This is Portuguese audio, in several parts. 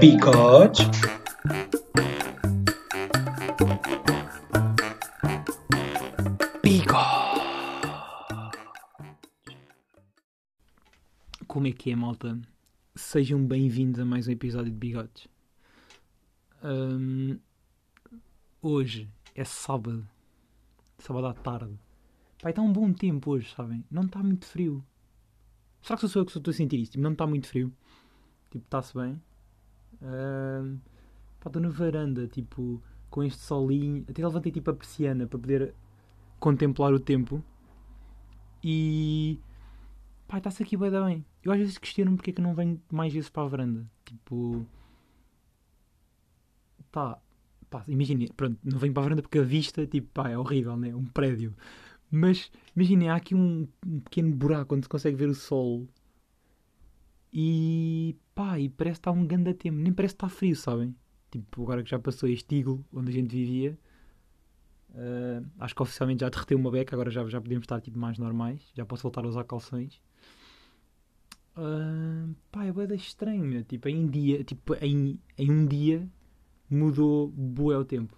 Bigode. Como é que é, malta? Sejam bem-vindos a mais um episódio de Bigodes. Hoje é sábado. Sábado à tarde. Pai, está um bom tempo hoje, sabem? Não está muito frio. Será que sou eu que estou a sentir isto? Tipo, não está muito frio. Tipo, está-se bem. Pá, estou na varanda, tipo, com este solinho. Até levantei tipo a persiana para poder contemplar o tempo. E pá, está-se aqui bem, bem. Eu às vezes questiono porque é que não venho mais vezes para a varanda. Tipo, tá, pá, imaginem, pronto, não venho para a varanda porque a vista, tipo, pá, é horrível, né? Um prédio. Mas imaginem, há aqui um, um pequeno buraco onde se consegue ver o sol. E pá, e parece que está um grande tempo, nem parece que está frio, sabem? Tipo, agora que já passou este iglo onde a gente vivia. Uh, acho que oficialmente já derreteu uma beca, agora já, já podemos estar tipo, mais normais. Já posso voltar a usar calções. Uh, pá, é bem estranho, meu. Tipo, em, dia, tipo em, em um dia mudou bué o tempo.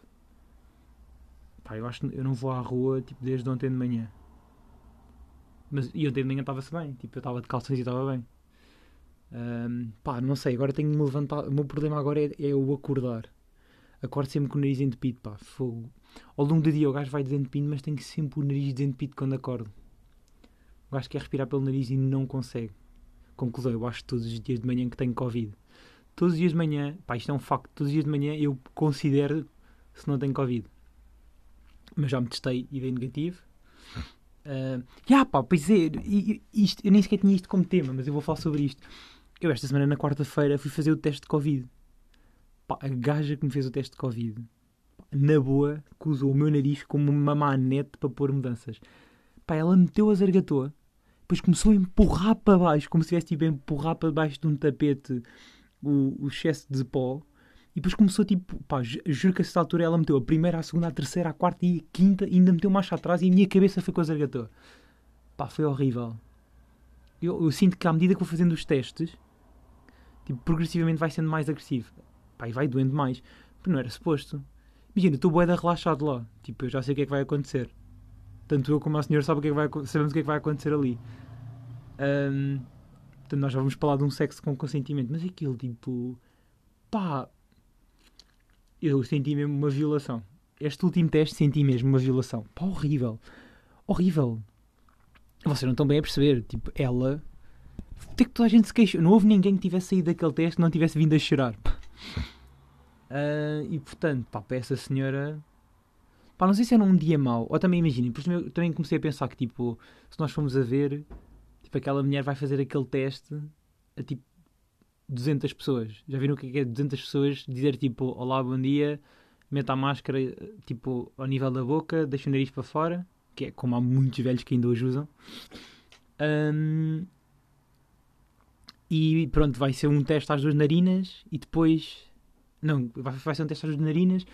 Pá, eu acho que eu não vou à rua tipo, desde ontem de manhã. Mas e ontem de manhã estava-se bem. Tipo, eu estava de calções e estava bem. Um, pá, não sei, agora tenho que me levantar. O meu problema agora é, é o acordar. Acordo sempre com o nariz entupido, pá, fogo. Ao longo do dia o gajo vai desentupindo, mas tem sempre o nariz desentupido quando acordo. O gajo quer respirar pelo nariz e não consegue. Conclusão, eu acho todos os dias de manhã que tenho Covid. Todos os dias de manhã, pá, isto é um facto, todos os dias de manhã eu considero se não tenho Covid. Mas já me testei e dei negativo. Uh, yeah, pá, pois é, isto, eu nem sequer tinha isto como tema, mas eu vou falar sobre isto. Eu esta semana, na quarta-feira, fui fazer o teste de Covid. Pá, a gaja que me fez o teste de Covid, pá, na boa, que usou o meu nariz como uma manete para pôr mudanças. Pá, ela meteu a zargatoa, depois começou a empurrar para baixo, como se tivesse tipo, a empurrar para baixo de um tapete o, o excesso de pó. E depois começou tipo, pá, juro que a essa altura ela meteu a primeira, a segunda, a terceira, a quarta e a quinta, e ainda meteu marcha atrás e a minha cabeça foi com a zargatoa. Pá, foi horrível. Eu, eu, sinto que à medida que vou fazendo os testes, tipo, progressivamente vai sendo mais agressivo. Pá, e vai doendo mais. Porque não era suposto. Imagina, estou boeda relaxado lá. Tipo, eu já sei o que é que vai acontecer. Tanto eu como a senhora sabe o que é que vai, sabemos o que é que vai acontecer ali. Um, portanto, nós já vamos falar de um sexo com consentimento. Mas aquilo, tipo... Pá... Eu senti mesmo uma violação. Este último teste senti mesmo uma violação. Pá, horrível. Horrível. Vocês não estão bem a perceber. Tipo, ela... Até que toda a gente se queixou. Não houve ninguém que tivesse saído daquele teste que não tivesse vindo a chorar. Uh, e portanto, pá, para essa senhora. Pá, não sei se era um dia mau. Ou também imaginem, eu também comecei a pensar que, tipo, se nós formos a ver, tipo, aquela mulher vai fazer aquele teste a tipo 200 pessoas. Já viram o que é 200 pessoas dizer tipo, olá, bom dia, meta a máscara, tipo, ao nível da boca, deixa o nariz para fora, que é como há muitos velhos que ainda hoje usam. Um, e pronto, vai ser um teste às duas narinas e depois. Não, vai, ser um teste às duas narinas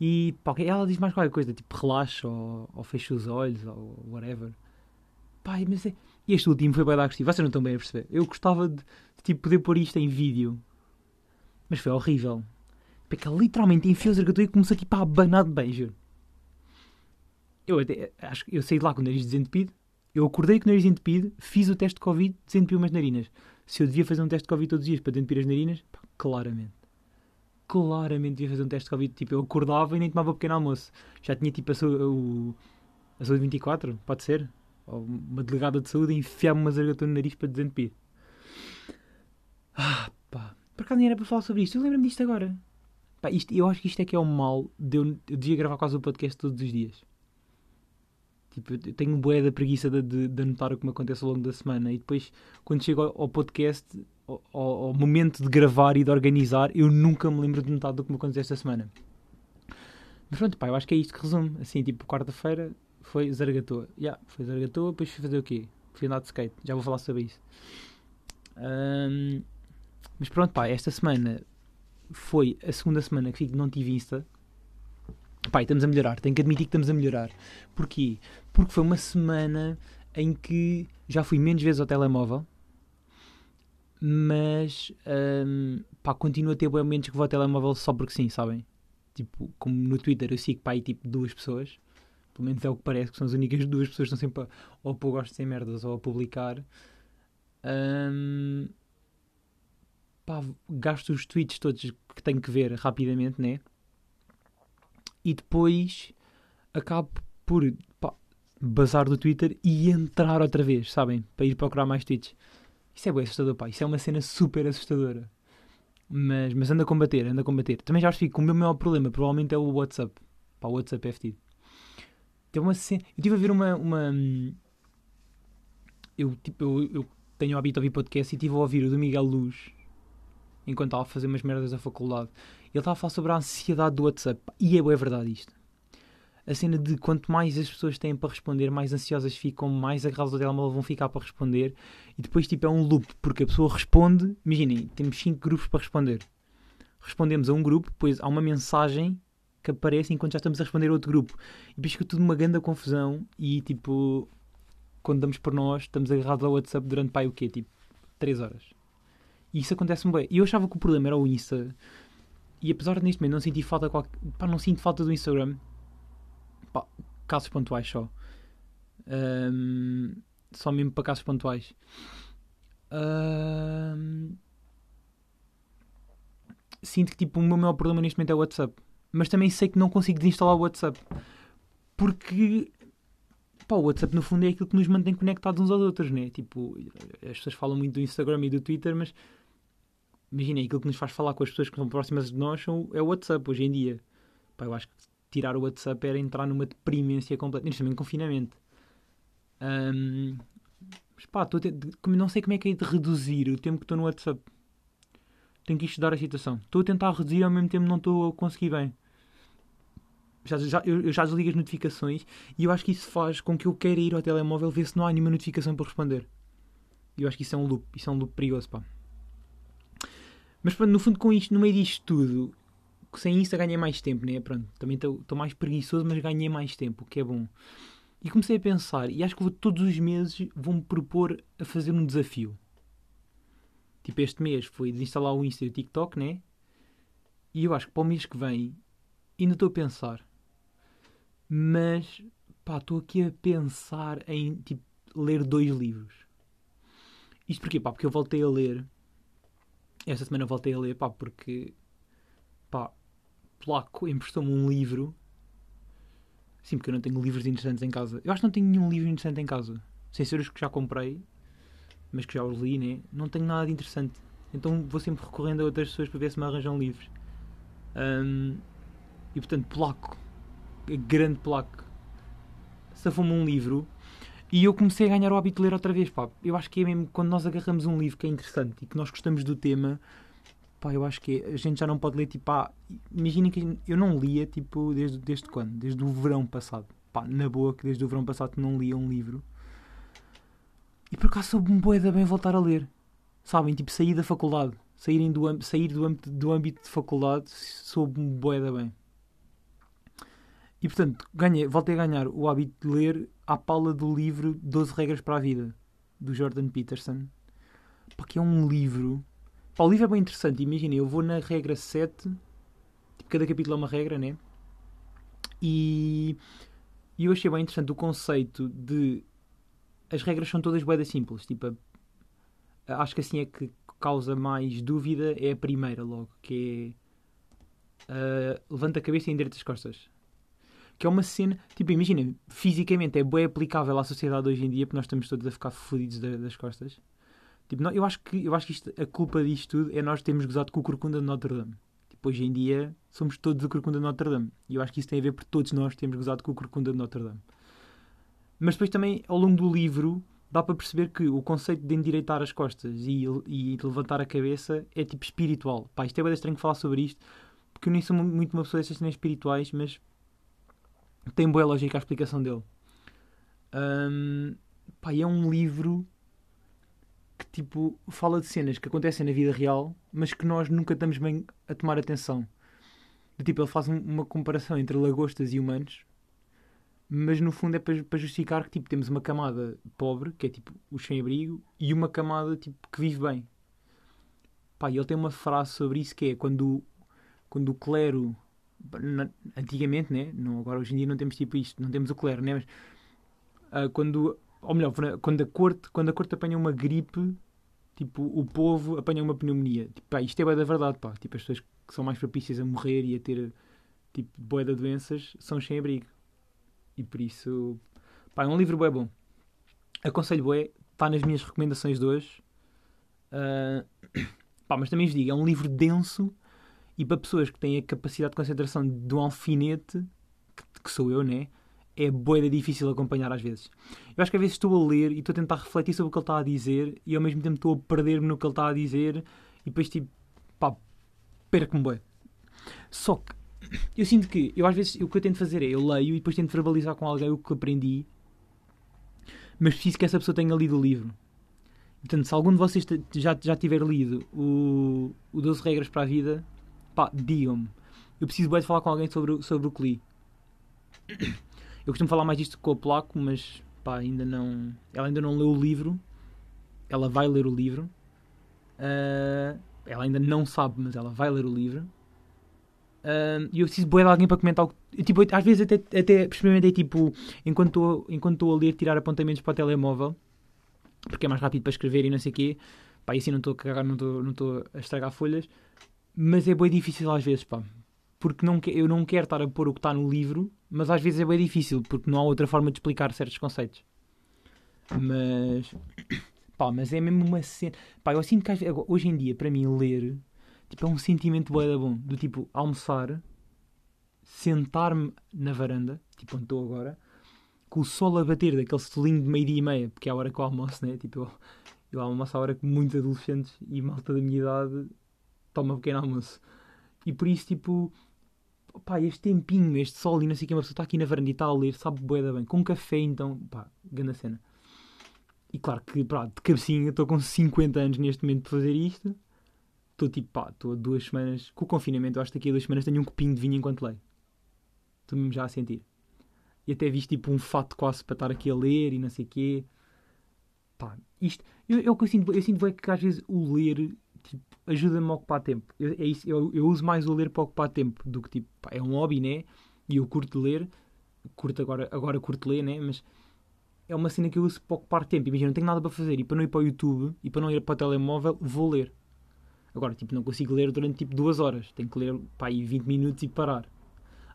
e pá, ela diz mais qualquer coisa, tipo relaxa ou, ou fecha os olhos ou whatever. Pá, mas é... E este último foi bem da agressivo, vocês não estão bem a perceber. Eu gostava de, de tipo, poder pôr isto em vídeo, mas foi horrível. Porque ela literalmente enfiou o zargatua e começou tipo, a abanar de bem, juro. Eu, até, acho, eu saí de lá com o nariz desentupido, eu acordei com o nariz desentupido, fiz o teste de Covid, desentupiu umas narinas. Se eu devia fazer um teste de Covid todos os dias para desentupir as narinas, pá, claramente claramente devia fazer um teste de Covid. Tipo, eu acordava e nem tomava pequeno almoço. Já tinha tipo a, o, a saúde 24, pode ser? Ou uma delegada de saúde enfiar-me uma zargatona no nariz para desentupir. Ah, pá. Por acaso nem era para falar sobre isto. Eu lembro-me disto agora. Pá, isto, eu acho que isto é que é o mal de eu, eu devia gravar quase o podcast todos os dias. Tipo, eu tenho um da preguiça de, de, de anotar o que me acontece ao longo da semana e depois, quando chego ao, ao podcast, ao, ao, momento de gravar e de organizar, eu nunca me lembro de metade do que me aconteceu esta semana. Mas pronto, pá, eu acho que é isto que resume. Assim, tipo, quarta-feira foi Zargatoa. Yeah, foi Zargatoa, depois fui fazer o quê? Fui andar de skate. Já vou falar sobre isso. Um, mas pronto, pá, esta semana foi a segunda semana que não tive Insta. Pá, estamos a melhorar. Tenho que admitir que estamos a melhorar. Porquê? Porque foi uma semana em que já fui menos vezes ao telemóvel mas hum, pá, continuo a ter bem momentos que vou ao telemóvel só porque sim, sabem? Tipo, como no Twitter eu sigo pá, aí, tipo duas pessoas, pelo menos é o que parece, que são as únicas duas pessoas que estão sempre a, ou a pôr gosto sem merdas ou a publicar. Hum, pá, gasto os tweets todos que tenho que ver rapidamente, né? E depois acabo por pá, bazar do Twitter e entrar outra vez, sabem? Para ir procurar mais tweets. Isso é bem assustador, pá. Isso é uma cena super assustadora. Mas, mas anda a combater, anda a combater. Também já fico, o meu maior problema provavelmente é o WhatsApp. Pá, o WhatsApp é fedido. Tem uma cena... Eu estive a ver uma... uma... Eu, tipo, eu, eu tenho o hábito de ouvir podcast e estive a ouvir o do Miguel Luz enquanto estava a fazer umas merdas da faculdade. Ele estava a falar sobre a ansiedade do WhatsApp. E é boa verdade isto. A cena de quanto mais as pessoas têm para responder, mais ansiosas ficam, mais agarradas ao telemóvel vão ficar para responder. E depois, tipo, é um loop, porque a pessoa responde. Imaginem, temos 5 grupos para responder. Respondemos a um grupo, depois há uma mensagem que aparece enquanto já estamos a responder a outro grupo. E depois fica tudo uma grande confusão. E, tipo, quando damos por nós, estamos agarrados ao WhatsApp durante, pai, o quê? Tipo, 3 horas. E isso acontece-me bem. E eu achava que o problema era o Insta. E apesar de neste momento não sentir falta. Pá, não sinto falta do Instagram. Pá, casos pontuais só. Um, só mesmo para casos pontuais. Um, sinto que tipo, o meu maior problema neste momento é o WhatsApp. Mas também sei que não consigo desinstalar o WhatsApp. Porque pá, o WhatsApp no fundo é aquilo que nos mantém conectados uns aos outros, né? Tipo, as pessoas falam muito do Instagram e do Twitter, mas imaginem, aquilo que nos faz falar com as pessoas que são próximas de nós é o WhatsApp hoje em dia. Pá, eu acho que tirar o WhatsApp era entrar numa deprimência completa, neste momento confinamento. Um, mas pá, ter, não sei como é que é de reduzir o tempo que estou no WhatsApp. Tenho que estudar a situação. Estou a tentar reduzir ao mesmo tempo não estou a conseguir bem. Já, já, eu, já desligo as notificações e eu acho que isso faz com que eu queira ir ao telemóvel ver se não há nenhuma notificação para responder. Eu acho que isso é um loop, isso é um loop perigoso, pá. Mas pronto, no fundo, com isto, no meio disto tudo, sem Insta ganhei mais tempo, né? Pronto, também estou mais preguiçoso, mas ganhei mais tempo, o que é bom. E comecei a pensar, e acho que vou, todos os meses vou-me propor a fazer um desafio. Tipo, este mês foi desinstalar o Insta e o TikTok, né? E eu acho que para o mês que vem, ainda estou a pensar. Mas, pá, estou aqui a pensar em, tipo, ler dois livros. Isto porquê? Pá, porque eu voltei a ler esta semana voltei a ler, pá, porque pá, Polaco emprestou-me um livro. Sim, porque eu não tenho livros interessantes em casa. Eu acho que não tenho nenhum livro interessante em casa. Sem ser os que já comprei, mas que já os li, né? Não tenho nada de interessante. Então vou sempre recorrendo a outras pessoas para ver se me arranjam livros. Um, e portanto, Polaco, grande Polaco, safou-me um livro e eu comecei a ganhar o hábito de ler outra vez, pá. Eu acho que é mesmo quando nós agarramos um livro que é interessante e que nós gostamos do tema, pá, eu acho que é, a gente já não pode ler, tipo, ah, imaginem que eu não lia, tipo, desde, desde quando? Desde o verão passado. Pá, na boa, que desde o verão passado não lia um livro. E por acaso soube-me boeda bem voltar a ler. Sabem, tipo, sair da faculdade. Saírem do, sair do âmbito, do âmbito de faculdade soube-me boeda bem. E portanto, ganhei, voltei a ganhar o hábito de ler à pala do livro 12 Regras para a Vida, do Jordan Peterson. Pá, que é um livro. Pá, o livro é bem interessante. Imagina, eu vou na regra 7, tipo, cada capítulo é uma regra, né? E, e eu achei bem interessante o conceito de. As regras são todas boedas simples. Tipo, acho que assim é que causa mais dúvida é a primeira, logo, que é. Uh, levanta a cabeça e endireita as costas que é uma cena, tipo, imagina, fisicamente é bem aplicável à sociedade hoje em dia, porque nós estamos todos a ficar fodidos das costas. Tipo, não, eu acho que, eu acho que isto, a culpa disto tudo é nós termos gozado com o Corcunda de Notre Dame. Tipo, hoje em dia somos todos o Corcunda de Notre Dame. E eu acho que isso tem a ver por todos nós termos gozado com o Corcunda de Notre Dame. Mas depois também, ao longo do livro, dá para perceber que o conceito de endireitar as costas e, e levantar a cabeça é tipo espiritual. Pá, isto é bem estranho falar sobre isto, porque eu nem sou muito uma pessoa dessas cenas espirituais, mas tem boa lógica a explicação dele. Um, pá, é um livro que tipo fala de cenas que acontecem na vida real, mas que nós nunca estamos bem a tomar atenção. De, tipo, ele faz um, uma comparação entre lagostas e humanos, mas no fundo é para, justificar que tipo, temos uma camada pobre, que é tipo o sem-abrigo, e uma camada tipo, que vive bem. Pá, e ele tem uma frase sobre isso que é quando, quando o clero, antigamente, né? Não, agora hoje em dia não temos tipo isto, não temos o clero, né? Mas ah, quando, ou melhor, quando a corte, quando a corte apanha uma gripe, tipo, o povo apanha uma pneumonia. Tipo, pá, isto é bué da verdade, pá. Tipo, as pessoas que são mais propícias a morrer e a ter, tipo, bué de doenças são sem abrigo. E por isso, pá, é um livro bué bom. Aconselho bué, está nas minhas recomendações de hoje. Ah, pá, mas também vos digo, é um livro denso e para pessoas que têm a capacidade de concentração de um alfinete, que, que sou eu, né? É boeda difícil acompanhar às vezes. Eu acho que às vezes estou a ler e estou a tentar refletir sobre o que ele está a dizer e ao mesmo tempo estou a perder-me no que ele está a dizer e depois tipo, pá, perco-me bué. Só que eu sinto que, eu às vezes, o que eu tento fazer é, eu leio e depois tento verbalizar com alguém o que aprendi, mas preciso que essa pessoa tenha lido o livro. Portanto, se algum de vocês já, já tiver lido o, o 12 Regras para a Vida, pá, digam-me. Eu preciso bem de falar com alguém sobre, sobre o li. Eu costumo falar mais disto com o Placo, mas pá, ainda não. Ela ainda não leu o livro. Ela vai ler o livro. Ah, ela ainda não sabe, mas ela vai ler o livro. Ah, E eu preciso de alguém para comentar. Tipo, às vezes até, até experimentei, tipo, enquanto estou a ler, tirar apontamentos para o telemóvel. Porque é mais rápido para escrever e não sei o quê. Pá, e assim não estou a cagar, não estou a estragar folhas. Mas é bem difícil às vezes, pá. Porque não, eu não quero estar a pôr o que está no livro, mas às vezes é bem difícil, porque não há outra forma de explicar certos conceitos. Mas. Pá, mas é mesmo uma cena. Pá, eu sinto que às vezes- hoje em dia, para mim, ler tipo, é um sentimento bué da bom. Do tipo, almoçar, sentar-me na varanda, tipo onde estou agora, com o sol a bater daquele solinho de meio-dia e meia, porque é a hora que eu almoço, né? Tipo, eu, eu almoço à hora que muitos adolescentes e malta da minha idade toma um pequeno almoço. E por isso, tipo, pá, este tempinho, este sol e não sei o que, uma pessoa está aqui na varanda e está a ler, sabe bué da bem. Com café, então, pá, grande cena. E claro que, pá, de cabecinha, estou com 50 anos neste momento para fazer isto. Estou tipo, pá, estou duas semanas, com o confinamento, acho que daqui a duas semanas tenho um copinho de vinho enquanto leio. Estou mesmo já a sentir. E até visto tipo um fato quase para estar aqui a ler e não sei o quê. Pá, isto, eu, o que eu sinto, eu sinto é que às vezes o ler ajuda-me a ocupar tempo. Eu, é isso, eu, eu uso mais o ler para ocupar tempo do que tipo, pá, é um hobby, né? E eu curto ler, curto agora, agora curto ler, né? Mas é uma cena que eu uso para ocupar tempo. Imagina, não tenho nada para fazer e para não ir para o YouTube e para não ir para o telemóvel, vou ler. Agora, tipo, não consigo ler durante tipo duas horas. Tenho que ler pá, aí 20 minutos e parar.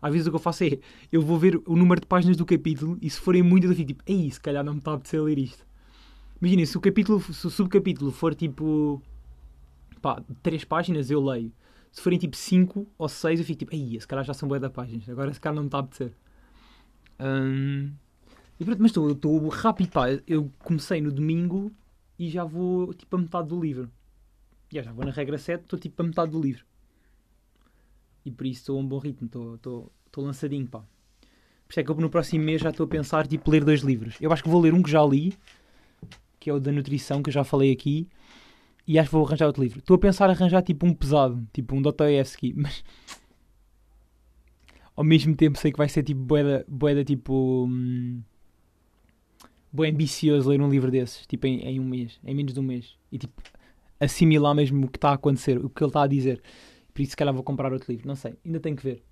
Às vezes o que eu faço é, eu vou ver o número de páginas do capítulo e se forem muitas eu fico tipo, ei, se calhar não me está a apetecer ler isto. Imaginem, se o capítulo, se o subcapítulo for tipo, pá, três páginas eu leio. Se forem tipo 5 ou 6 eu fico tipo, ei, se calhar já são bué da páginas. Agora se calhar não me está a apetecer. E pronto, mas estou- rápido, pá. Eu comecei no domingo e já vou tipo a metade do livro. Já, já vou na regra 7, estou tipo a metade do livro. E por isso estou a um bom ritmo, estou lançadinho, pá. Por isso é que eu no próximo mês já estou a pensar tipo ler dois livros. Eu acho que vou ler um que já li, que é o da nutrição, que eu já falei aqui, e acho que vou arranjar outro livro. Estou a pensar arranjar tipo um pesado, tipo um Dostoevsky, mas ao mesmo tempo sei que vai ser tipo boeda, boeda tipo hum, bué ambicioso ler um livro desses, tipo em, em um mês, em menos de um mês, e tipo assimilar mesmo o que está a acontecer, o que ele está a dizer. Por isso, se calhar, vou comprar outro livro. Não sei, ainda tenho que ver.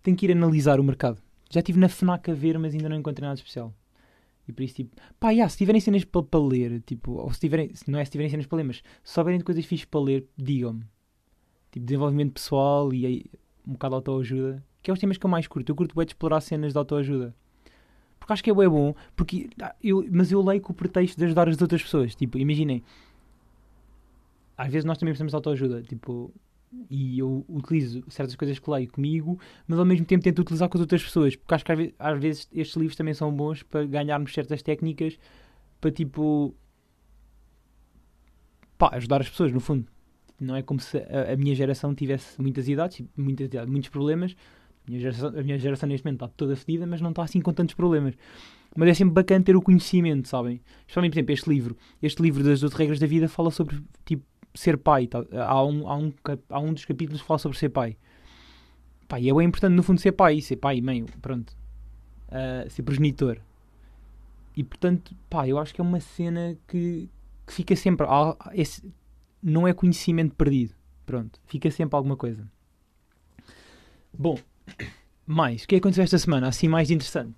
Tenho que ir analisar o mercado. Já estive na FNAC a ver, mas ainda não encontrei nada especial. E por isso, tipo, pá, yeah, se tiverem cenas para, para ler, tipo, ou se tiverem, não é se tiverem cenas para ler, mas se souberem de coisas fixas para ler, digam-me. Tipo, desenvolvimento pessoal e aí, um bocado de autoajuda, que é os temas que eu mais curto. Eu curto bem explorar cenas de autoajuda. Porque acho que é bem bom, porque, ah, eu, mas eu leio com o pretexto de ajudar as outras pessoas. Tipo, imaginem, às vezes nós também precisamos de autoajuda, tipo, e eu utilizo certas coisas que leio comigo, mas ao mesmo tempo tento utilizar com as outras pessoas, porque acho que às ve- às vezes estes livros também são bons para ganharmos certas técnicas para tipo pá, ajudar as pessoas, no fundo. Não é como se a, a minha geração tivesse muitas idades, muitas idades, muitos problemas. A minha, geração, a minha geração neste momento está toda fedida, mas não está assim com tantos problemas. Mas é sempre bacana ter o conhecimento, sabem? Especialmente, por exemplo, este livro. Este livro das 12 regras da vida fala sobre, tipo, ser pai. Há, um, há, um, há um dos capítulos que fala sobre ser pai. Pá, e é bem importante, no fundo, ser pai. Ser pai e mãe, pronto. Ah, ser progenitor. E, portanto, pá, eu acho que é uma cena que, que fica sempre... há- esse- não é conhecimento perdido. Pronto, fica sempre alguma coisa. Bom, mais, o que aconteceu esta semana? Assim, mais interessante.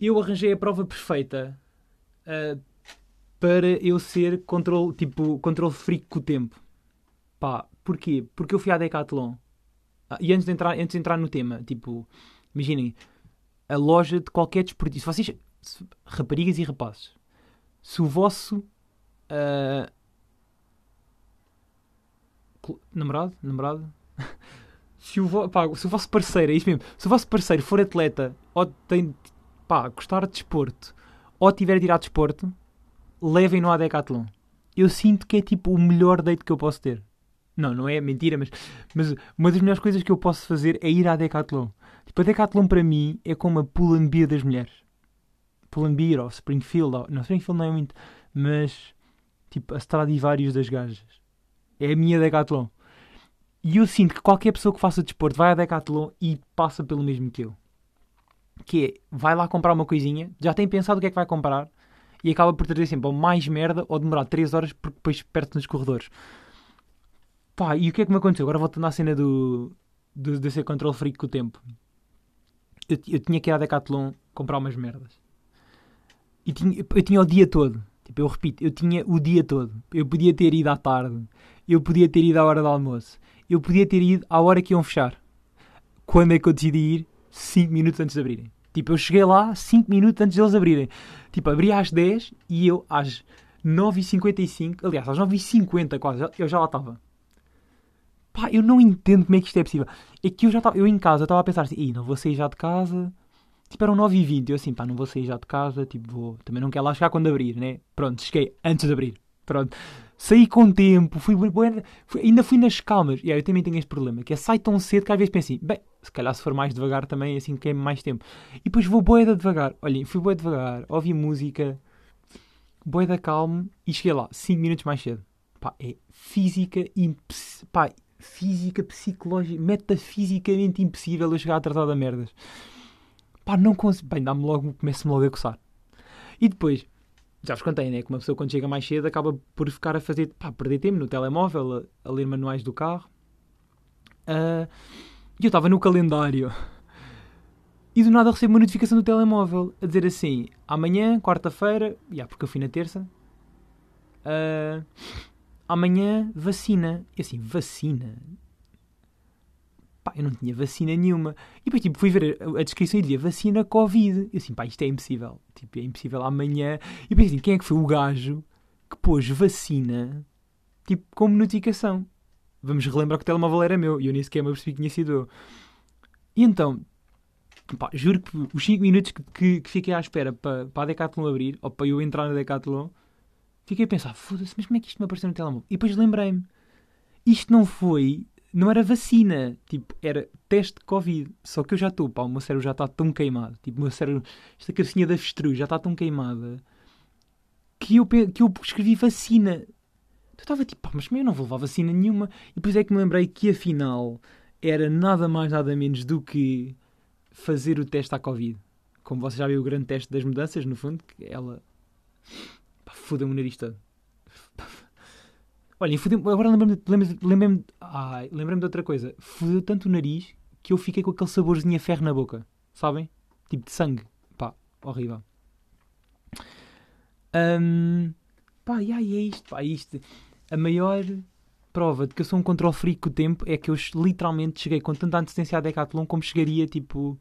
Eu arranjei a prova perfeita uh, para eu ser controle, tipo, controle freak com o tempo. Pá, porquê? Porque eu fui à Decathlon. Ah, e antes de, entrar, antes de entrar no tema, tipo, imaginem, a loja de qualquer desportista. Vocês, raparigas e rapazes, se o vosso uh, namorado, namorado, se o, vo, pá, se o vosso parceiro, é isso mesmo, se o vosso parceiro for atleta ou tem, pá, gostar de desporto ou tiver de ir a desporto, levem-no à Decathlon. Eu sinto que é tipo o melhor date que eu posso ter. Não, não é mentira, mas, mas uma das melhores coisas que eu posso fazer é ir à Decathlon. Tipo, a Decathlon para mim é como a Pull and Beer das mulheres. Pull and Beer ou Springfield. Ou, não, Springfield não é muito, mas tipo a Stradivarius das gajas. É a minha Decathlon. E eu sinto que qualquer pessoa que faça desporto vai à Decathlon e passa pelo mesmo que eu. Que é, vai lá comprar uma coisinha, já tem pensado o que é que vai comprar e acaba por trazer sempre ou mais merda ou demorar 3 horas porque depois perde nos corredores. Pá, e o que é que me aconteceu? Agora voltando à cena do, do, de ser control freak com o tempo. Eu, eu tinha que ir à Decathlon comprar umas merdas. E tinha, eu tinha o dia todo. Tipo, eu repito, eu tinha o dia todo. Eu podia ter ido à tarde. Eu podia ter ido à hora do almoço. Eu podia ter ido à hora que iam fechar. Quando é que eu decidi ir? 5 minutos antes de abrirem. Tipo, eu cheguei lá 5 minutos antes deles abrirem. Tipo, abri às 10 e eu às 9h55, aliás, às 9h50 quase, eu já lá estava. Pá, eu não entendo como é que isto é possível. É que eu já estava, eu em casa estava a pensar assim, não vou sair já de casa. Tipo, eram 9h20. Eu assim, pá, não vou sair já de casa. Tipo, vou. Também não quero lá chegar quando abrir, né? Pronto, cheguei antes de abrir. Pronto. Saí com tempo, fui, fui ainda fui nas calmas. E aí eu também tenho este problema, que é sai tão cedo que às vezes penso assim, bem, se calhar se for mais devagar também, assim queimo mais tempo. E depois vou boeda devagar. Olhem, fui boeda devagar, ouvi música, boeda calmo e cheguei lá 5 minutos mais cedo. Pá, é física, imposs... pá, física, psicológica, metafisicamente impossível eu chegar atrasado a merdas. Pá, não consigo. Bem, dá-me logo, começo-me logo a coçar. E depois, já vos contei, né? Que uma pessoa quando chega mais cedo acaba por ficar a fazer, pá, perder tempo no telemóvel, a, a ler manuais do carro. Uh, e eu estava no calendário. E do nada recebo uma notificação do telemóvel a dizer assim: amanhã, quarta-feira, já porque eu fui na terça, uh, amanhã vacina. E assim, vacina? Pá, eu não tinha vacina nenhuma. E depois, tipo, fui ver a, descrição e dizia vacina Covid. E assim, pá, isto é impossível. Tipo, é impossível amanhã. E depois, assim, quem é que foi o gajo que pôs vacina, tipo, como notificação? Vamos relembrar que o telemóvel era meu. E eu nem sequer me percebi que tinha sido eu. E então, pá, juro que os 5 minutos que, que, que, fiquei à espera para, para a Decathlon abrir, ou para eu entrar na Decathlon, fiquei a pensar, foda-se, mas como é que isto me apareceu no telemóvel? E depois lembrei-me, isto não foi, não era vacina, tipo, era teste de Covid. Só que eu já estou, pá, o meu cérebro já está tão queimado, tipo, o meu cérebro, esta cabecinha da avestruz já está tão queimada, que eu, que eu escrevi vacina. Eu estava tipo, pá, mas eu não vou levar vacina nenhuma. E depois é que me lembrei que afinal era nada mais, nada menos do que fazer o teste à Covid. Como você já viu o grande teste das mudanças, no fundo, que ela Foda-me o nariz todo. Olha, agora lembrei-me lembrei lembrei de outra coisa. Fudeu tanto o nariz que eu fiquei com aquele saborzinho a ferro na boca. Sabem? Tipo de sangue. Pá, horrível. Um, pá, e aí é isto, pá, é isto. A maior prova de que eu sou um controle freak com o tempo é que eu literalmente cheguei com tanta antecedência à Decathlon como chegaria, tipo,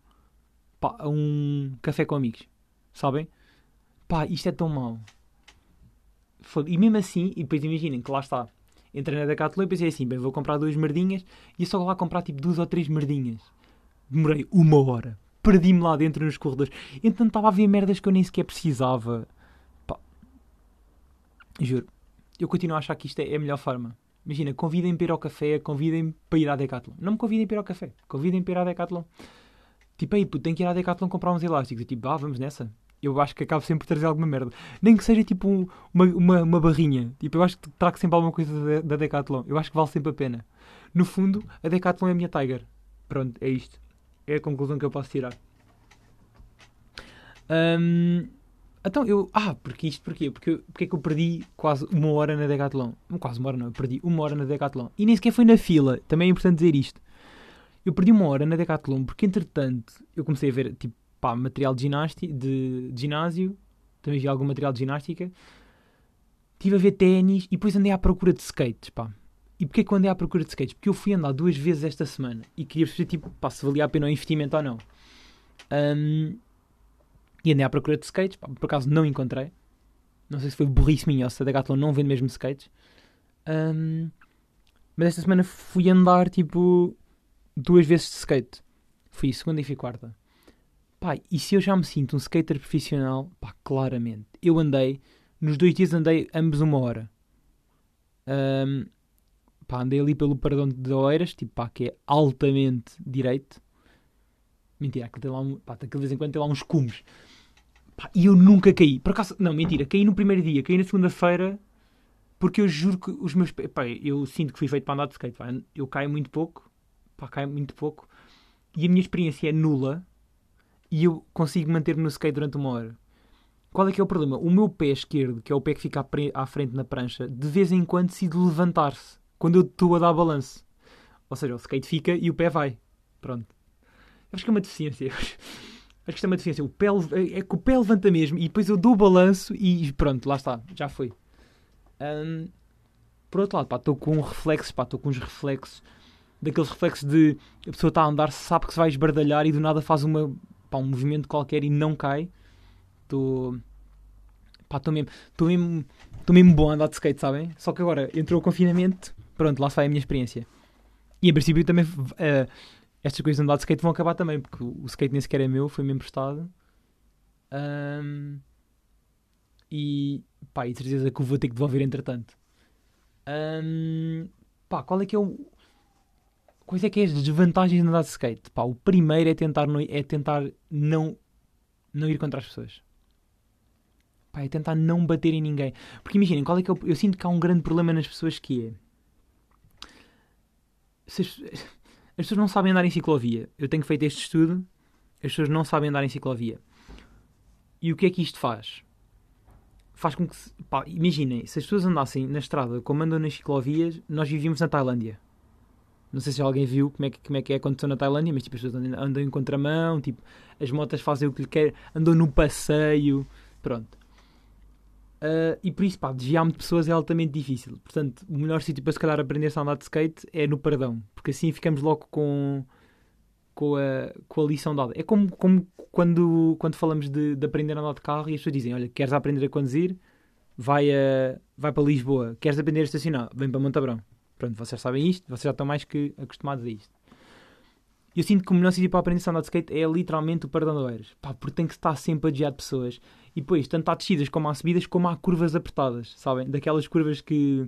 pá, a um café com amigos. Sabem? Pá, isto é tão mau. E mesmo assim, e depois imaginem que lá está. Entrei na Decathlon e pensei assim, bem, vou comprar duas merdinhas e só lá comprar tipo duas ou três merdinhas. Demorei uma hora. Perdi-me lá dentro nos corredores. Então estava a ver merdas que eu nem sequer precisava. Pá. Juro. Eu continuo a achar que isto é a melhor forma. Imagina, convidem-me para ir ao café, convidem-me para ir à Decathlon. Não me convidem para ir ao café, convidem-me para ir à Decathlon. Tipo, aí, puto, tenho que ir à Decathlon comprar uns elásticos. E tipo, ah, vamos nessa eu acho que acabo sempre por trazer alguma merda. Nem que seja tipo uma, uma, uma barrinha. Tipo, eu acho que trago sempre alguma coisa da, Decathlon. Eu acho que vale sempre a pena. No fundo, a Decathlon é a minha Tiger. Pronto, é isto. É a conclusão que eu posso tirar. Um, Então eu. Ah, porque isto porquê? Porque, porque é que eu perdi quase uma hora na Decathlon? Quase uma hora não, eu perdi uma hora na Decathlon. E nem sequer foi na fila. Também é importante dizer isto. Eu perdi uma hora na Decathlon porque entretanto eu comecei a ver tipo pá, material de, ginástica, de, de ginásio, também vi algum material de ginástica. Estive a ver ténis e depois andei à procura de skates, pá. E porquê que eu andei à procura de skates? Porque eu fui andar duas vezes esta semana e queria perceber tipo, pá, se valia a pena o investimento ou não. Um, e andei à procura de skates, pá, por acaso não encontrei. Não sei se foi burrice minha ou se a Decathlon não vende mesmo skates. Um, mas esta semana fui andar tipo duas vezes de skate. Fui segunda e fui quarta. Pá, e se eu já me sinto um skater profissional, pá, claramente. Eu andei, nos dois dias andei ambos uma hora. Um, pá, andei ali pelo Paradão de Oeiras, tipo, pá, que é altamente direito. Mentira, aquilo tem lá um, pá, de vez em quando tem lá uns cumes. E eu nunca caí. Por acaso, não, mentira, caí no primeiro dia, caí na segunda-feira, porque eu juro que os meus pés, eu sinto que fui feito para andar de skate, pá, eu caio muito pouco, pá, caio muito pouco, e a minha experiência é nula, e eu consigo manter-me no skate durante uma hora. Qual é que é o problema? O meu pé esquerdo, que é o pé que fica à frente na prancha, de vez em quando decide levantar-se, quando eu estou a dar balanço. Ou seja, o skate fica e o pé vai. Pronto. Acho que é uma deficiência. Acho que isto é uma deficiência. O pé, é que o pé levanta mesmo e depois eu dou o balanço e pronto, lá está, já foi. Um, por outro lado, estou com um reflexo, estou com uns reflexos, daqueles reflexos de a pessoa está a andar, sabe que se vai esbardalhar e do nada faz uma, pá, um movimento qualquer e não cai. Estou. Estou mesmo, estou mesmo, mesmo bom a andar de skate, sabem? Só que agora entrou o confinamento, pronto, lá sai a minha experiência. E a princípio também. Uh, estas coisas de andar de skate vão acabar também, porque o skate nem sequer é meu, foi-me emprestado. Um, e pá, e certeza que o vou ter que devolver entretanto. Um, pá, qual é que é o. Quais é que é as desvantagens de andar de skate? Pá, o primeiro é tentar, não, é tentar não, não ir contra as pessoas. Pá, é tentar não bater em ninguém. Porque imaginem, qual é que é o, eu sinto que há um grande problema nas pessoas que é. Se as, as pessoas não sabem andar em ciclovia. Eu tenho feito este estudo. As pessoas não sabem andar em ciclovia. E o que é que isto faz? Faz com que. Pá, imaginem, se as pessoas andassem na estrada como andam nas ciclovias, nós vivíamos na Tailândia. Não sei se alguém viu como é que, como é, que é a condição na Tailândia, mas tipo, as pessoas andam, andam em contramão, tipo, as motas fazem o que lhe querem, andam no passeio, pronto. Uh, e por isso, pá, desviar-me de pessoas é altamente difícil. Portanto, o melhor sítio para se calhar aprender a andar de skate é no Paradão, porque assim ficamos logo com, com, a, com a lição dada. É como, como quando, quando falamos de, de aprender a andar de carro e as pessoas dizem: Olha, queres aprender a conduzir? Vai, a, vai para Lisboa. Queres aprender a estacionar? Vem para Montabrão. Pronto, vocês sabem isto, vocês já estão mais que acostumados a isto. Eu sinto que o melhor sítio para aprender a andar de skate é literalmente o Paradão de Oeiras. Pá, porque tem que estar sempre a desviar de pessoas e depois, tanto há descidas como há subidas, como há curvas apertadas, sabem? Daquelas curvas que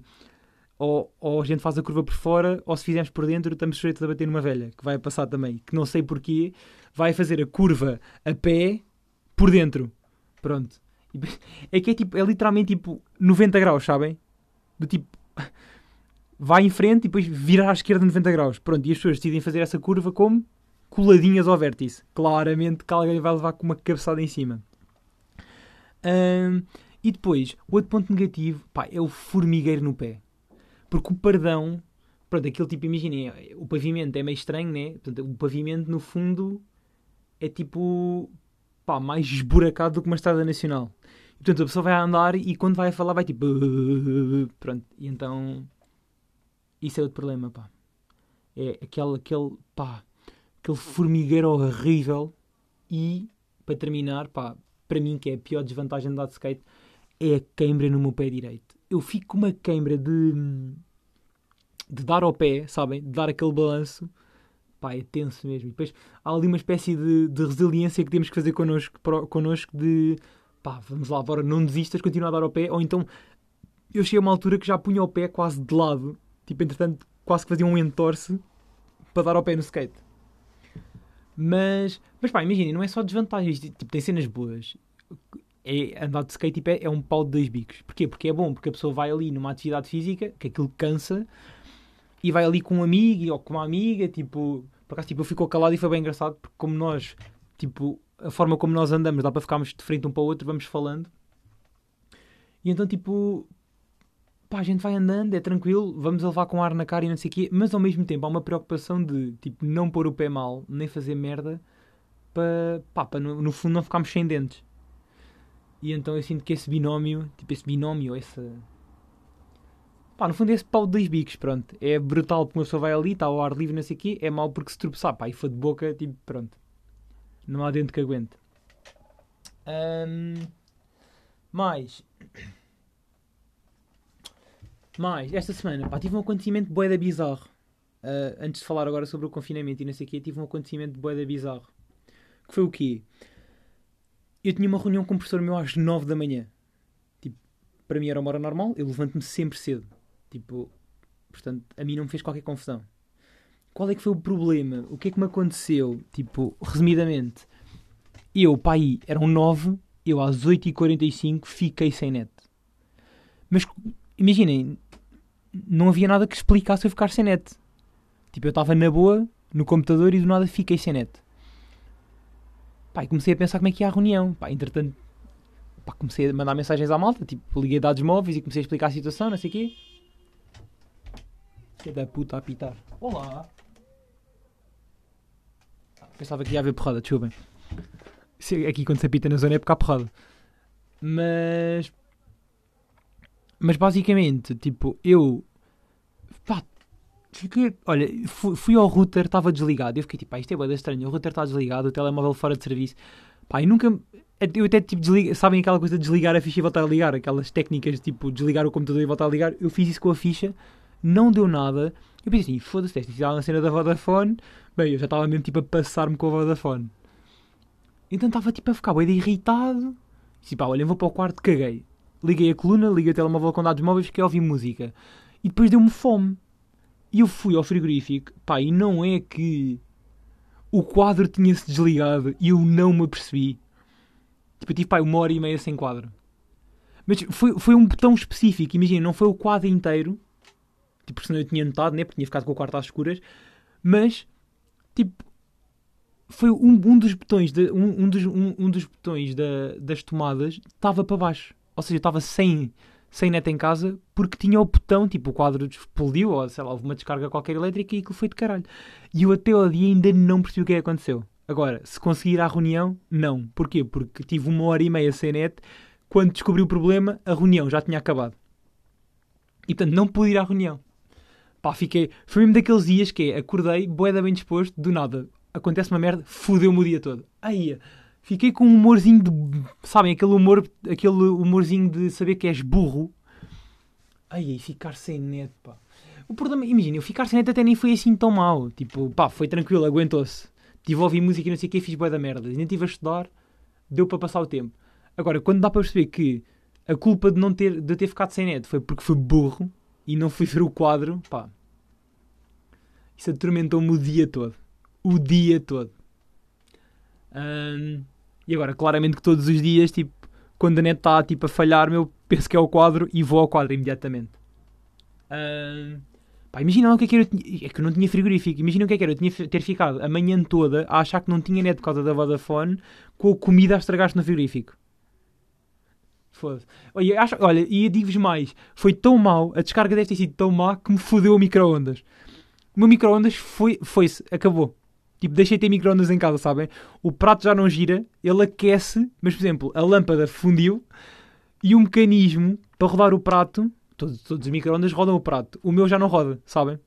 ou, ou a gente faz a curva por fora, ou se fizermos por dentro, estamos sujeitos a bater numa velha, que vai passar também, que não sei porquê, vai fazer a curva a pé por dentro. Pronto. É que é tipo, é literalmente tipo 90 graus, sabem? Do tipo, vai em frente e depois virar à esquerda 90 graus. Pronto, e as pessoas decidem fazer essa curva como coladinhas ao vértice. Claramente que alguém vai levar com uma cabeçada em cima. Um, e depois, o outro ponto negativo pá, é o formigueiro no pé. Porque o perdão, pronto, aquele tipo, imaginem, o pavimento é meio estranho, né? Portanto, o pavimento, no fundo, é tipo, pá, mais esburacado do que uma estrada nacional. E, portanto, a pessoa vai andar e quando vai a falar vai tipo, pronto. E então, isso é outro problema, pá. É aquele, aquele, pá, aquele formigueiro horrível e, para terminar, pá, para mim, que é a pior desvantagem de andar de skate, é a queimbra no meu pé direito. Eu fico com uma queimbra de, de dar ao pé, sabem? De dar aquele balanço. Pá, é tenso mesmo. E depois há ali uma espécie de, de resiliência que temos que fazer connosco, connosco de pá, vamos lá, agora não desistas, continua a dar ao pé. Ou então eu cheguei a uma altura que já punha o pé quase de lado. Tipo, entretanto, quase que fazia um entorce para dar ao pé no skate. Mas, mas pá, imaginem, não é só desvantagens, tipo, tem cenas boas. É, andar de skate tipo, é, é um pau de dois bicos. Porquê? Porque é bom, porque a pessoa vai ali numa atividade física, que aquilo cansa, e vai ali com um amigo ou com uma amiga, tipo, por acaso, tipo, eu fico calado e foi bem engraçado, porque como nós, tipo, a forma como nós andamos, dá para ficarmos de frente um para o outro, vamos falando. E então, tipo, pá, a gente vai andando, é tranquilo, vamos levar com ar na cara e não sei o quê, mas ao mesmo tempo há uma preocupação de, tipo, não pôr o pé mal, nem fazer merda, para, pá, para no, no fundo não ficarmos sem dentes. E então eu sinto que esse binómio, tipo, esse binómio, essa. Pá, no fundo é esse pau de dois bicos, pronto. É brutal porque uma pessoa vai ali, está ao ar livre, não sei o quê, é mau porque se tropeçar, pá, e foi de boca, tipo, pronto. Não há dente que aguente. Um, mais. Mais, esta semana, pá, tive um acontecimento boeda bizarro. Uh, antes de falar agora sobre o confinamento e não sei o quê, tive um acontecimento boeda bizarro. Que foi o quê? Eu tinha uma reunião com um professor meu às 9 da manhã. Tipo, para mim era uma hora normal, eu levanto-me sempre cedo. Tipo, portanto, a mim não me fez qualquer confusão. Qual é que foi o problema? O que é que me aconteceu? Tipo, resumidamente, eu, pai, eram 9, eu às 8h45 fiquei sem net. Mas imaginem, não havia nada que explicasse eu ficar sem net. Tipo, eu estava na boa, no computador e do nada fiquei sem net. Pá, e comecei a pensar como é que ia a reunião. Pá, entretanto, pá, comecei a mandar mensagens à malta, tipo, liguei dados móveis e comecei a explicar a situação, não sei o quê. Que da puta a apitar. Olá! Pensava que ia haver porrada, desculpem. Aqui quando se apita na zona é porque há porrada. Mas mas basicamente, tipo, eu. Pá, fiquei. Olha, fui, fui ao router, estava desligado. Eu fiquei tipo, pá, isto é boa estranho. O router está desligado, o telemóvel fora de serviço. Pá, e nunca. Eu até tipo desliga, sabem aquela coisa de desligar a ficha e voltar a ligar? Aquelas técnicas tipo desligar o computador e voltar a ligar. Eu fiz isso com a ficha, não deu nada. Eu pensei assim, foda-se, isto estava na cena da Vodafone. Bem, eu já estava mesmo tipo a passar-me com a Vodafone. Então estava tipo a ficar bem irritado. E disse, pá, olha, eu vou para o quarto, caguei liguei a coluna, liguei o telemóvel com dados móveis, fiquei a ouvir música. E depois deu-me fome. E eu fui ao frigorífico, pá, e não é que o quadro tinha-se desligado e eu não me apercebi. Tipo, eu tive, pá, uma hora e meia sem quadro. Mas foi, foi um botão específico, imagina, não foi o quadro inteiro, tipo, senão eu tinha notado, né, porque tinha ficado com o quarto às escuras, mas, tipo, foi um, um dos botões, de, um, um, dos, um, um dos botões da, das tomadas estava para baixo ou seja, eu estava sem, sem net em casa porque tinha o botão, tipo, o quadro explodiu, ou sei lá, houve uma descarga qualquer elétrica e aquilo foi de caralho. E eu até ao dia ainda não percebi o que é aconteceu. Agora, se conseguir a reunião, não. Porquê? Porque tive uma hora e meia sem net. Quando descobri o problema, a reunião já tinha acabado. E portanto, não pude ir à reunião. Pá, fiquei. Foi mesmo daqueles dias que é, acordei, boeda bem disposto, do nada. Acontece uma merda, fudeu-me o dia todo. Aí, fiquei com um humorzinho de. Sabem, aquele humor, aquele humorzinho de saber que és burro. Ai, ai, ficar sem net, pá. O problema, imagina, eu ficar sem net até nem foi assim tão mal. Tipo, pá, foi tranquilo, aguentou-se. Tive a ouvir música e não sei o que, fiz boia da merda. Nem estive a estudar, deu para passar o tempo. Agora, quando dá para perceber que a culpa de não ter, de ter ficado sem net foi porque fui burro e não fui ver o quadro, pá. Isso atormentou-me o dia todo. O dia todo. Um, e agora, claramente que todos os dias, tipo, quando a net está tipo, a falhar, eu penso que é o quadro e vou ao quadro imediatamente. Uh, pá, imagina o que é que era. É que eu não tinha frigorífico. Imagina o que é que era. Eu tinha ter ficado a manhã toda a achar que não tinha net por causa da Vodafone com a comida a estragar-se no frigorífico. Foda-se. Olha, olha, e digo-vos mais: foi tão mau, a descarga deve ter sido tão má que me fodeu o micro-ondas. O meu micro-ondas foi, foi-se, acabou. Tipo, deixei ter microondas em casa, sabem? O prato já não gira, ele aquece, mas, por exemplo, a lâmpada fundiu e o mecanismo para rodar o prato, todos, todos os microondas rodam o prato, o meu já não roda, sabem?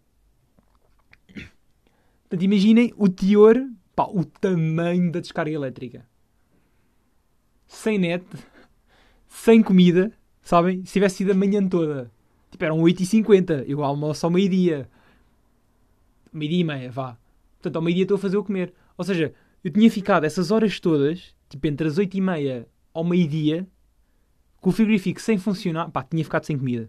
Portanto, imaginem o teor, pá, o tamanho da descarga elétrica. Sem net, sem comida, sabem? Se tivesse sido a manhã toda, tipo, eram 8h50, eu almoço ao meio-dia. Meio-dia e meia, vá. Portanto, ao meio-dia estou a fazer o comer. Ou seja, eu tinha ficado essas horas todas, tipo entre as 8 e meia ao meio-dia, com o frigorífico sem funcionar. Pá, tinha ficado sem comida.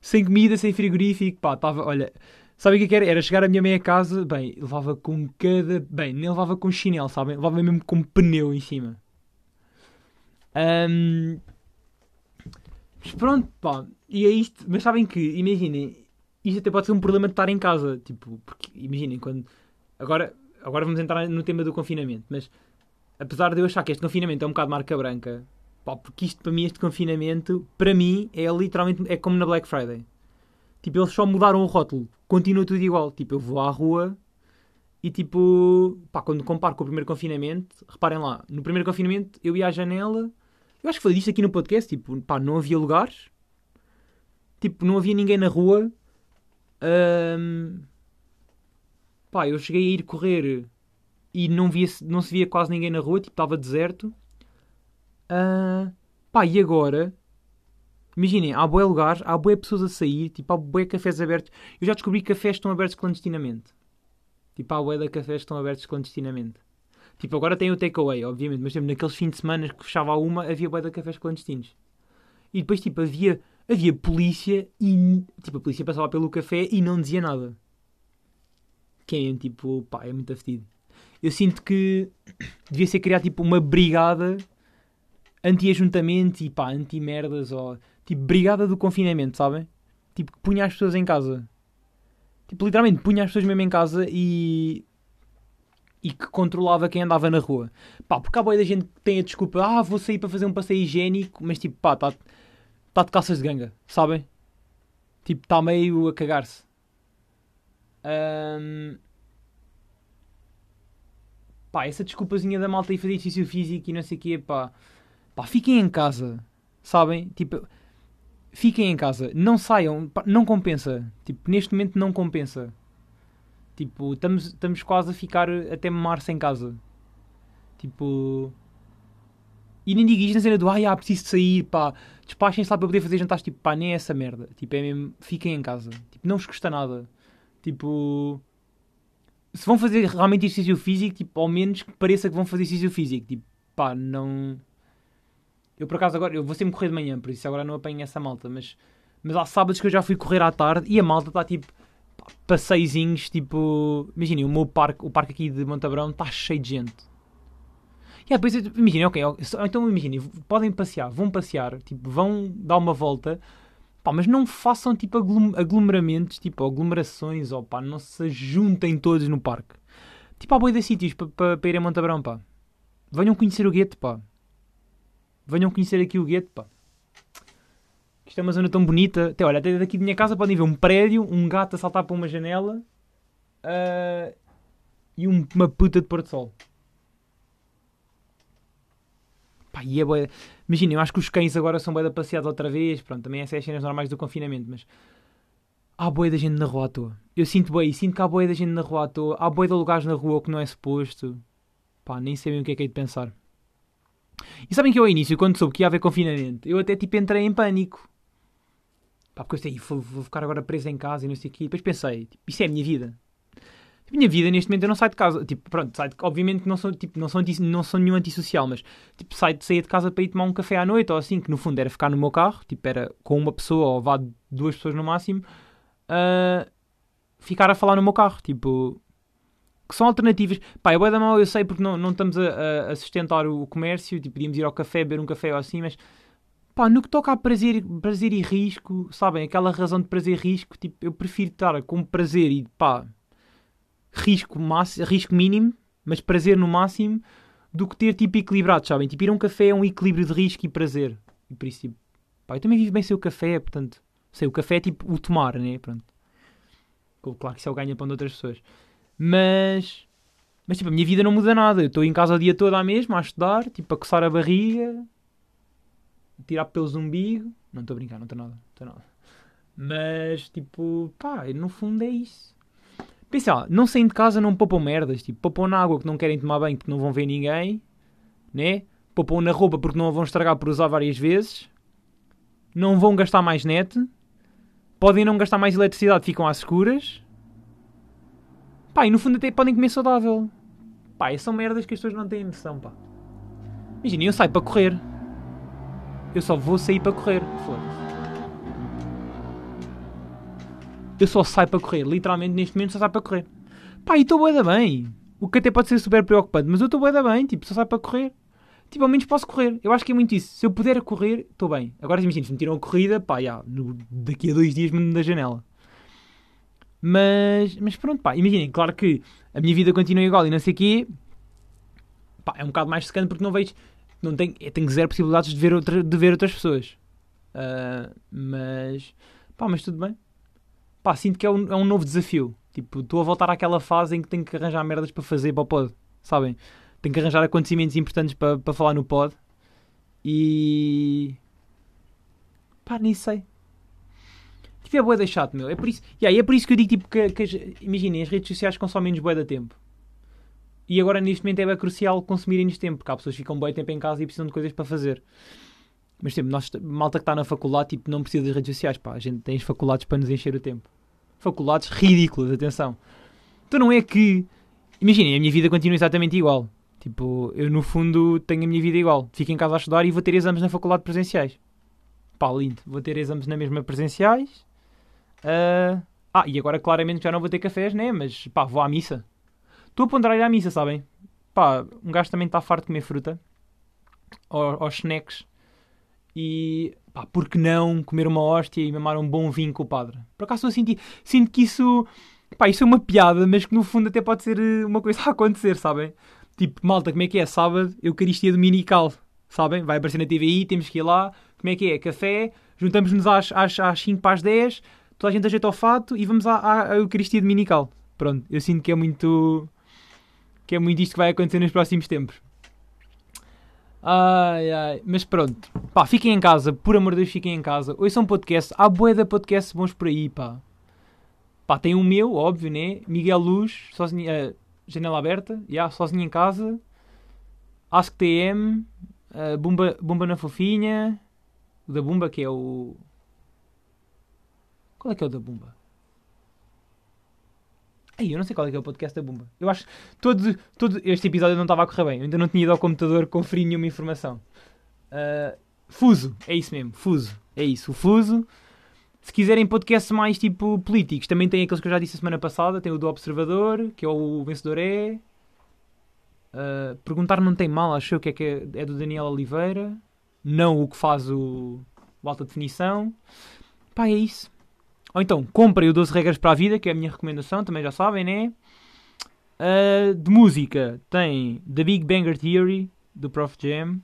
Sem comida, sem frigorífico, pá, estava, olha. Sabe o que, é era? Era chegar à minha meia casa, bem, levava com cada. Bem, nem levava com chinelo, sabem? Levava mesmo com pneu em cima. Um... Mas pronto, pá, e é isto. Mas sabem que, imaginem, isto até pode ser um problema de estar em casa. Tipo, porque imaginem, quando Agora, agora vamos entrar no tema do confinamento, mas apesar de eu achar que este confinamento é um bocado marca branca, pá, porque isto para mim, este confinamento, para mim, é literalmente é como na Black Friday. Tipo, eles só mudaram o rótulo, continua tudo igual. Tipo, eu vou à rua e tipo, pá, quando comparo com o primeiro confinamento, reparem lá, no primeiro confinamento eu ia à janela, eu acho que falei disto aqui no podcast, tipo, pá, não havia lugares, tipo, não havia ninguém na rua. Ahm, pá, eu cheguei a ir correr e não, via, não se via quase ninguém na rua, tipo, estava deserto. Ah, pá, e agora? Imaginem, há bué lugares, há bué pessoas a sair, tipo, há bué cafés abertos. Eu já descobri que cafés estão abertos clandestinamente. Tipo, há bué de cafés que estão abertos clandestinamente. Tipo, agora tem o takeaway, obviamente, mas tipo, naqueles fins de semana que fechava a uma, havia bué de cafés clandestinos. E depois, tipo, havia, havia polícia e, tipo, a polícia passava pelo café e não dizia nada. Que é, tipo, pá, é muito afetido. Eu sinto que devia ser criado, tipo, uma brigada anti-ajuntamento e, pá, anti-merdas ou, tipo, brigada do confinamento, sabem? Tipo, que punha as pessoas em casa. Tipo, literalmente, punha as pessoas mesmo em casa e. e que controlava quem andava na rua. Pá, porque há boia da gente que tem a desculpa, ah, vou sair para fazer um passeio higiênico, mas tipo, pá, está tá de calças de ganga, sabem? Tipo, está meio a cagar-se. Ahm, Pá, essa desculpazinha da malta e fazer exercício físico e não sei o quê, pá. Pá, fiquem em casa, sabem? Tipo, fiquem em casa, não saiam, pá, não compensa. Tipo, neste momento não compensa. Tipo, estamos, estamos quase a ficar até março em casa. Tipo. E nem digo isto na cena do ai, ah, preciso de sair, pá, despachem-se lá para poder fazer jantares. Tipo, pá, nem é essa merda. Tipo, é mesmo, fiquem em casa. Tipo, não vos custa nada. Tipo, se vão fazer realmente exercício físico, tipo, ao menos que pareça que vão fazer exercício físico. Tipo, pá, não. Eu por acaso agora, eu vou sempre correr de manhã, por isso agora não apanho essa malta, mas, mas há sábados que eu já fui correr à tarde e a malta está tipo passeizinhos, tipo. Imaginem, o meu parque, o parque aqui de Montabrão está cheio de gente. E depois, imaginem, ok, então imaginem, podem passear, vão passear, tipo, vão dar uma volta, pá, mas não façam tipo aglom aglomeramentos, tipo aglomerações, ou pá, não se juntem todos no parque. Tipo, há boi de sítios para pa, pa ir a Montabrão, pá. Venham conhecer o gueto, pá. Venham conhecer aqui o gueto, pá. Isto é uma zona tão bonita. Até, olha, até daqui da minha casa podem ver um prédio, um gato a saltar para uma janela uh, e um, uma puta de pôr de sol. Pá, e é boa. Imagina, eu acho que os cães agora são boa passeados outra vez. Pronto, também essas é as cenas normais do confinamento, mas há boia da gente na rua à toa. Eu sinto bem, sinto que há boia da gente na rua à toa. Há boia de lugares na rua que não é suposto. Pá, nem sei bem o que é que é de pensar. E sabem que eu ao início, quando soube que ia haver confinamento, eu até tipo entrei em pânico. Pá, porque eu sei, vou, vou ficar agora preso em casa e não sei o quê. E depois pensei, tipo, isso é a minha vida. A minha vida, neste momento, eu não saio de casa. Tipo, pronto, saio de, obviamente não sou, tipo, não, sou anti, não sou nenhum antissocial, mas tipo, saio, saía de casa para ir tomar um café à noite ou assim, que no fundo era ficar no meu carro, tipo, era com uma pessoa ou vá duas pessoas no máximo, uh, ficar a falar no meu carro. Tipo, que são alternativas. Pá, é da mal, eu sei, porque não, não estamos a, a, sustentar o comércio, tipo, podíamos ir ao café, beber um café ou assim, mas pá, no que toca a prazer, prazer e risco, sabem, aquela razão de prazer e risco, tipo, eu prefiro estar com prazer e pá, risco, máximo, risco mínimo, mas prazer no máximo, do que ter tipo equilibrado, sabem? Tipo, ir a um café é um equilíbrio de risco e prazer. E por isso, tipo, pá, eu também vivo bem sem o café, portanto, sei, o café é tipo o tomar, né? Pronto. Claro que isso é o ganha-pão de outras pessoas. Mas, mas tipo, a minha vida não muda nada. Eu estou em casa o dia todo à mesma, a estudar, tipo, a coçar a barriga, a tirar pelos umbigo. Não estou a brincar, não estou nada, estou nada. Mas, tipo, pá, no fundo é isso. Pensa lá, não saem de casa, não poupam merdas. Tipo, poupam na água que não querem tomar banho porque não vão ver ninguém, né? Poupam na roupa porque não a vão estragar por usar várias vezes. Não vão gastar mais net. Podem não gastar mais eletricidade, ficam às escuras. Pá, e no fundo até podem comer saudável. Pá, são merdas que as pessoas não têm noção, pá. Imagina, eu saio para correr. Eu só vou sair para correr. Foda-se. Eu só saio para correr. Literalmente, neste momento, só saio para correr. Pá, e estou bué bem. O que até pode ser super preocupante, mas eu estou bué da bem. Tipo, só saio para correr. Tipo, ao menos posso correr. Eu acho que é muito isso. Se eu puder correr, estou bem. Agora, imagina, se me tiram a corrida, pá, já, no, daqui a dois dias me da janela. Mas, mas pronto, pá, imaginem, claro que a minha vida continua igual e não sei o quê. pá, é um bocado mais secante porque não vejo, não tenho, tenho zero possibilidades de ver, outra, de ver outras pessoas. Uh, mas, pá, mas tudo bem. Pá, sinto que é um, é um novo desafio. Tipo, estou a voltar àquela fase em que tenho que arranjar merdas para fazer para o pod, sabem? Tenho que arranjar acontecimentos importantes para, para falar no pod. E. pá, nem sei. Tipo, é boa de chato, meu. É por isso, yeah, é por isso que eu digo, tipo, que, que imaginem, as redes sociais consomem-nos boa de tempo. E agora, neste momento, é bem crucial consumirem-nos tempo, porque há pessoas que ficam bem tempo em casa e precisam de coisas para fazer. Mas, tipo, nós, malta que está na faculdade, tipo, não precisa das redes sociais, pá. A gente tem as faculdades para nos encher o tempo. Faculdades ridículas, atenção. Então não é que... Imaginem, a minha vida continua exatamente igual. Tipo, eu no fundo tenho a minha vida igual. Fico em casa a estudar e vou ter exames na faculdade presenciais. Pá, lindo. Vou ter exames na mesma presenciais. Uh... Ah, e agora claramente já não vou ter cafés, né? Mas pá, vou à missa. Estou a ponderar à missa, sabem? Pá, um gajo também está farto de comer fruta. Ou, aos snacks. E pá, por que não comer uma hóstia e mamar um bom vinho com o padre? Por acaso eu senti, sinto que isso, pá, isso é uma piada, mas que no fundo até pode ser eh, uma coisa a acontecer, sabem? Tipo, malta, como é que é? Sábado, Eucaristia Dominical, sabem? Vai aparecer na TVI, temos que ir lá. Como é que é? Café, juntamos-nos às, às, às 5 para as 10, toda a gente ajeita o fato e vamos à, à, Eucaristia Dominical. Pronto, eu sinto que é muito que é muito isto que vai acontecer nos próximos tempos. Ai, ai. Mas pronto. Pá, fiquem em casa. Por amor de Deus, fiquem em casa. Hoje são podcast. Há bué de podcasts bons por aí, pá. Pá, tem o meu, óbvio, né? Miguel Luz, sozinho, uh, janela aberta. Já, yeah, sozinho em casa. Ask TM. Uh, Bumba, Bumba na Fofinha. O da Bumba, que é o... Qual é que é o da Bumba? Ai, eu não sei qual é que é o podcast da Bumba. Eu acho que todo, todo este episódio não estava a correr bem. Eu ainda não tinha ido ao computador conferir nenhuma informação. Uh, Fuso, é isso mesmo. Fuso, é isso. O Fuso. Se quiserem podcasts mais tipo políticos, também tem aqueles que eu já disse a semana passada. Tem o do Observador, que é o Vencedor É. Uh, perguntar não tem mal, acho que é, que é, é do Daniel Oliveira. Não o que faz o, o Alta Definição. Pá, é isso. Ou então, comprem o 12 Regras para a Vida, que é a minha recomendação, também já sabem, né? Uh, de música, tem The Big Banger Theory, do Prof. Jam,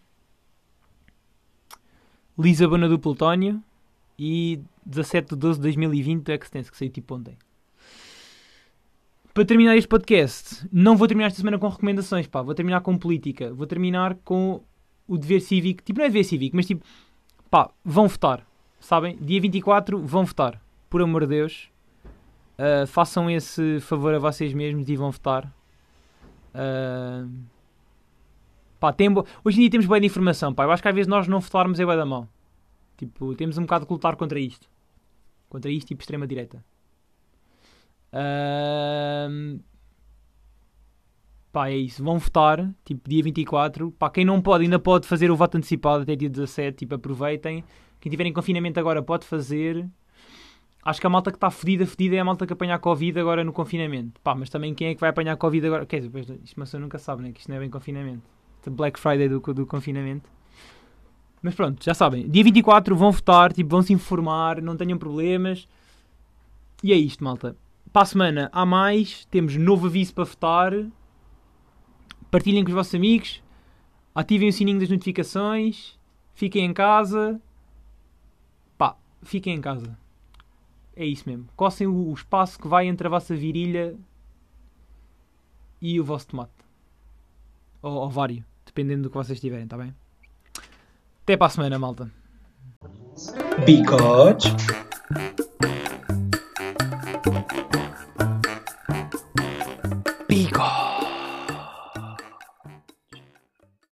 Lisabona do Plutónio. E 17 de 12 de 2020 do Extense, que saiu tipo ontem. Para terminar este podcast, não vou terminar esta semana com recomendações, pá, vou terminar com política, vou terminar com o dever cívico, tipo, não é dever cívico, mas tipo, pá, vão votar, sabem? Dia 24 vão votar por amor de Deus, uh, façam esse favor a vocês mesmos e vão votar. Uh, pá, tem bo... Hoje em dia temos boa de informação, pá. Eu acho que às vezes nós não votarmos é boa da mão. Tipo, temos um bocado de lutar contra isto. Contra isto, tipo, extrema-direita. Uh, pá, é isso. Vão votar, tipo, dia 24. Pá, quem não pode, ainda pode fazer o voto antecipado até dia 17. Tipo, aproveitem. Quem tiver em confinamento agora pode fazer. Acho que a malta que está fedida, fedida é a malta que apanha a Covid agora no confinamento. Pá, mas também quem é que vai apanhar a Covid agora? Quer dizer, isto uma pessoa nunca sabe, né? Que isto não é bem confinamento. Black Friday do, do confinamento. Mas pronto, já sabem. Dia 24 vão votar, tipo, vão se informar, não tenham problemas. E é isto, malta. Para a semana há mais, temos novo aviso para votar. Partilhem com os vossos amigos. Ativem o sininho das notificações. Fiquem em casa. Pá, fiquem em casa. É isso mesmo. Cossem o, o espaço que vai entre a vossa virilha e o vosso tomate. Ou ovário. Dependendo do que vocês tiverem, está bem? Até para a semana, malta. Because.